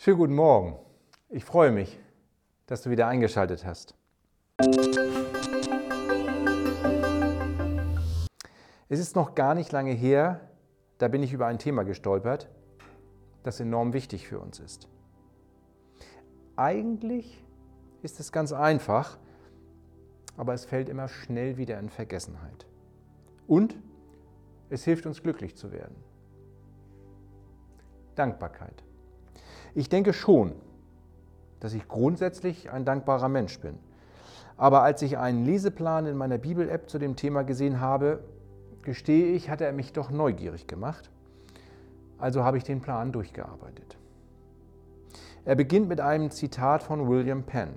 Schönen guten Morgen. Ich freue mich, dass du wieder eingeschaltet hast. Es ist noch gar nicht lange her, da bin ich über ein Thema gestolpert, das enorm wichtig für uns ist. Eigentlich ist es ganz einfach, aber es fällt immer schnell wieder in Vergessenheit. Und es hilft uns glücklich zu werden. Dankbarkeit. Ich denke schon, dass ich grundsätzlich ein dankbarer Mensch bin. Aber als ich einen Leseplan in meiner Bibel-App zu dem Thema gesehen habe, gestehe ich, hat er mich doch neugierig gemacht. Also habe ich den Plan durchgearbeitet. Er beginnt mit einem Zitat von William Penn.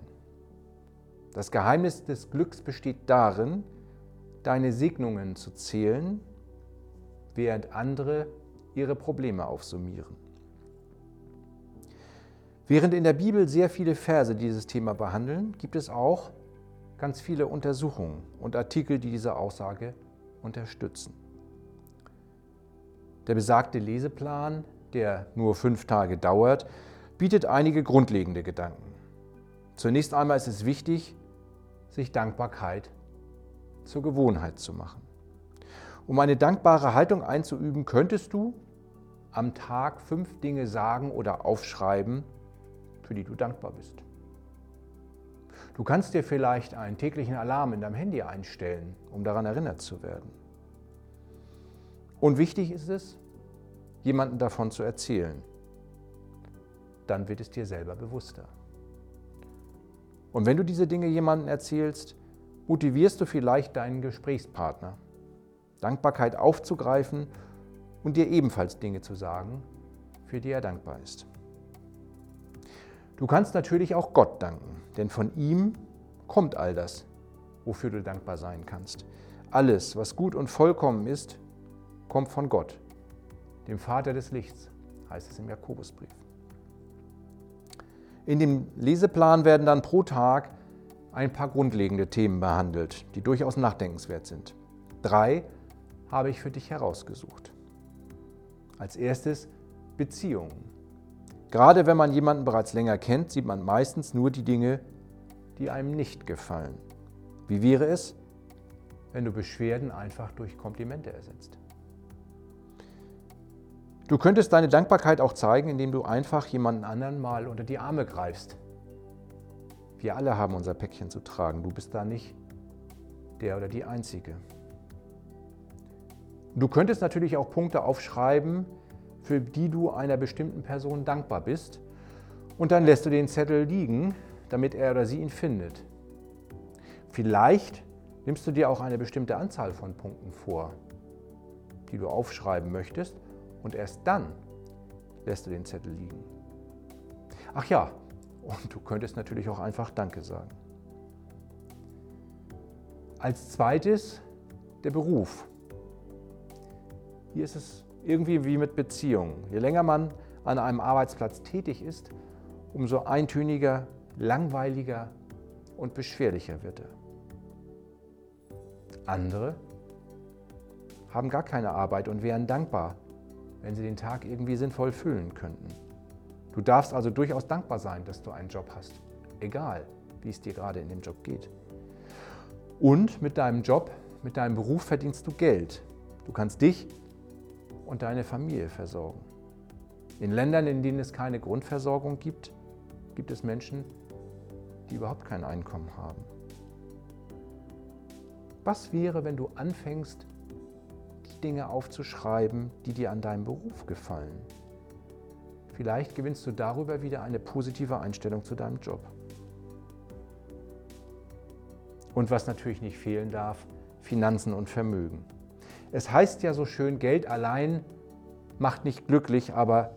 Das Geheimnis des Glücks besteht darin, deine Segnungen zu zählen, während andere ihre Probleme aufsummieren. Während in der Bibel sehr viele Verse dieses Thema behandeln, gibt es auch ganz viele Untersuchungen und Artikel, die diese Aussage unterstützen. Der besagte Leseplan, der nur fünf Tage dauert, bietet einige grundlegende Gedanken. Zunächst einmal ist es wichtig, sich Dankbarkeit zur Gewohnheit zu machen. Um eine dankbare Haltung einzuüben, könntest du am Tag fünf Dinge sagen oder aufschreiben, für die du dankbar bist. Du kannst dir vielleicht einen täglichen Alarm in deinem Handy einstellen, um daran erinnert zu werden. Und wichtig ist es, jemanden davon zu erzählen. Dann wird es dir selber bewusster. Und wenn du diese Dinge jemandem erzählst, motivierst du vielleicht deinen Gesprächspartner, Dankbarkeit aufzugreifen und dir ebenfalls Dinge zu sagen, für die er dankbar ist. Du kannst natürlich auch Gott danken, denn von ihm kommt all das, wofür du dankbar sein kannst. Alles, was gut und vollkommen ist, kommt von Gott, dem Vater des Lichts, heißt es im Jakobusbrief. In dem Leseplan werden dann pro Tag ein paar grundlegende Themen behandelt, die durchaus nachdenkenswert sind. Drei habe ich für dich herausgesucht. Als erstes Beziehungen. Gerade wenn man jemanden bereits länger kennt, sieht man meistens nur die Dinge, die einem nicht gefallen. Wie wäre es, wenn du Beschwerden einfach durch Komplimente ersetzt? Du könntest deine Dankbarkeit auch zeigen, indem du einfach jemanden anderen mal unter die Arme greifst. Wir alle haben unser Päckchen zu tragen. Du bist da nicht der oder die Einzige. Du könntest natürlich auch Punkte aufschreiben, für die du einer bestimmten Person dankbar bist. Und dann lässt du den Zettel liegen, damit er oder sie ihn findet. Vielleicht nimmst du dir auch eine bestimmte Anzahl von Punkten vor, die du aufschreiben möchtest und erst dann lässt du den Zettel liegen. Ach ja, und du könntest natürlich auch einfach Danke sagen. Als zweites der Beruf. Hier ist es irgendwie wie mit Beziehungen. Je länger man an einem Arbeitsplatz tätig ist, umso eintöniger, langweiliger und beschwerlicher wird er. Andere haben gar keine Arbeit und wären dankbar, wenn sie den Tag irgendwie sinnvoll füllen könnten. Du darfst also durchaus dankbar sein, dass du einen Job hast, egal wie es dir gerade in dem Job geht. Und mit deinem Job, mit deinem Beruf verdienst du Geld. Du kannst dich und deine Familie versorgen. In Ländern, in denen es keine Grundversorgung gibt, gibt es Menschen, die überhaupt kein Einkommen haben. Was wäre, wenn du anfängst, Dinge aufzuschreiben, die dir an deinem Beruf gefallen. Vielleicht gewinnst du darüber wieder eine positive Einstellung zu deinem Job. Und was natürlich nicht fehlen darf, Finanzen und Vermögen. Es heißt ja so schön, Geld allein macht nicht glücklich, aber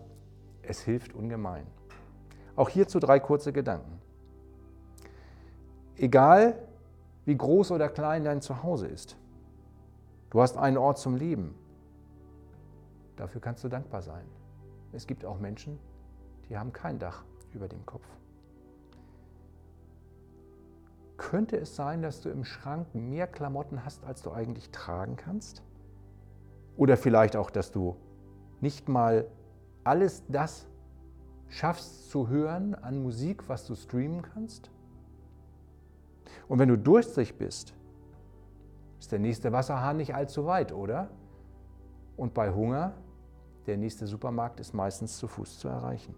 es hilft ungemein. Auch hierzu drei kurze Gedanken. Egal, wie groß oder klein dein Zuhause ist, Du hast einen Ort zum Leben. Dafür kannst du dankbar sein. Es gibt auch Menschen, die haben kein Dach über dem Kopf. Könnte es sein, dass du im Schrank mehr Klamotten hast, als du eigentlich tragen kannst? Oder vielleicht auch, dass du nicht mal alles das, schaffst zu hören an Musik, was du streamen kannst. Und wenn du durstig bist, ist der nächste Wasserhahn nicht allzu weit, oder? Und bei Hunger, der nächste Supermarkt ist meistens zu Fuß zu erreichen.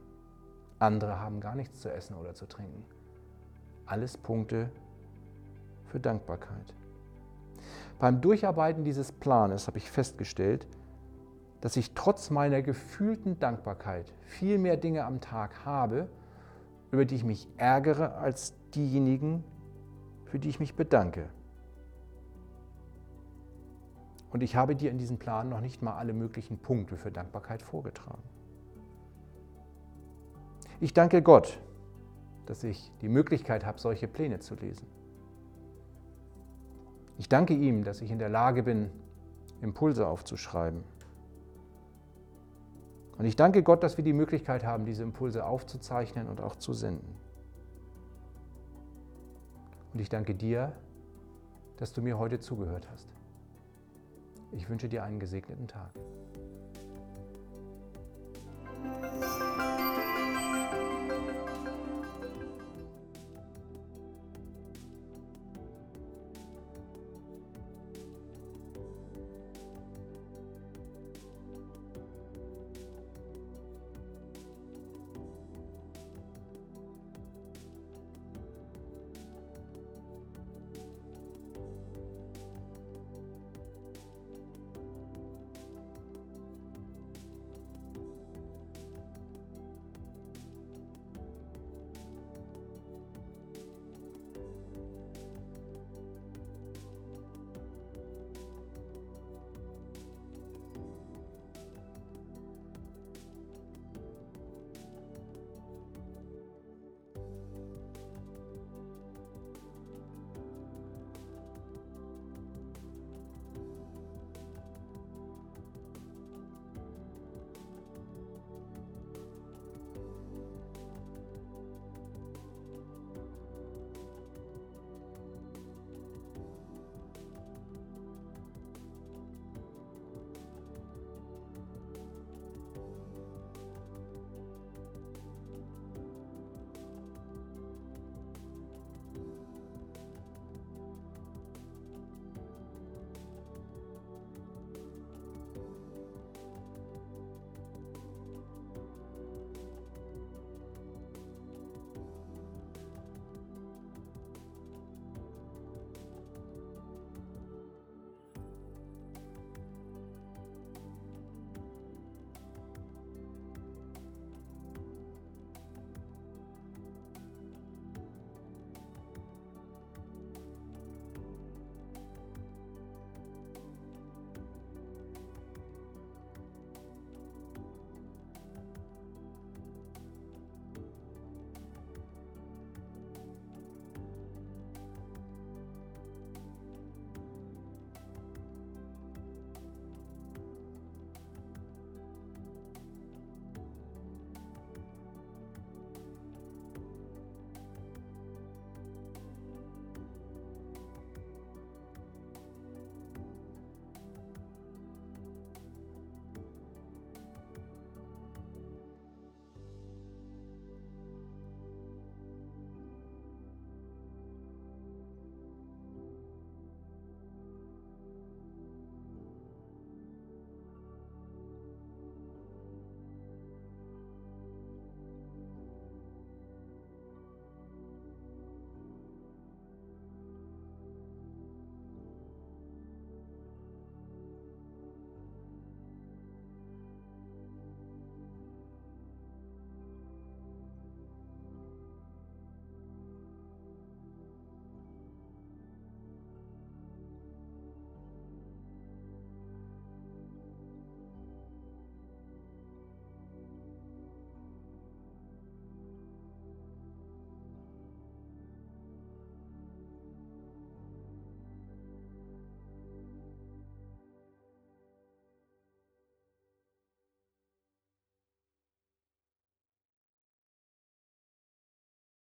Andere haben gar nichts zu essen oder zu trinken. Alles Punkte für Dankbarkeit. Beim Durcharbeiten dieses Planes habe ich festgestellt, dass ich trotz meiner gefühlten Dankbarkeit viel mehr Dinge am Tag habe, über die ich mich ärgere, als diejenigen, für die ich mich bedanke. Und ich habe dir in diesem Plan noch nicht mal alle möglichen Punkte für Dankbarkeit vorgetragen. Ich danke Gott, dass ich die Möglichkeit habe, solche Pläne zu lesen. Ich danke ihm, dass ich in der Lage bin, Impulse aufzuschreiben. Und ich danke Gott, dass wir die Möglichkeit haben, diese Impulse aufzuzeichnen und auch zu senden. Und ich danke dir, dass du mir heute zugehört hast. Ich wünsche dir einen gesegneten Tag.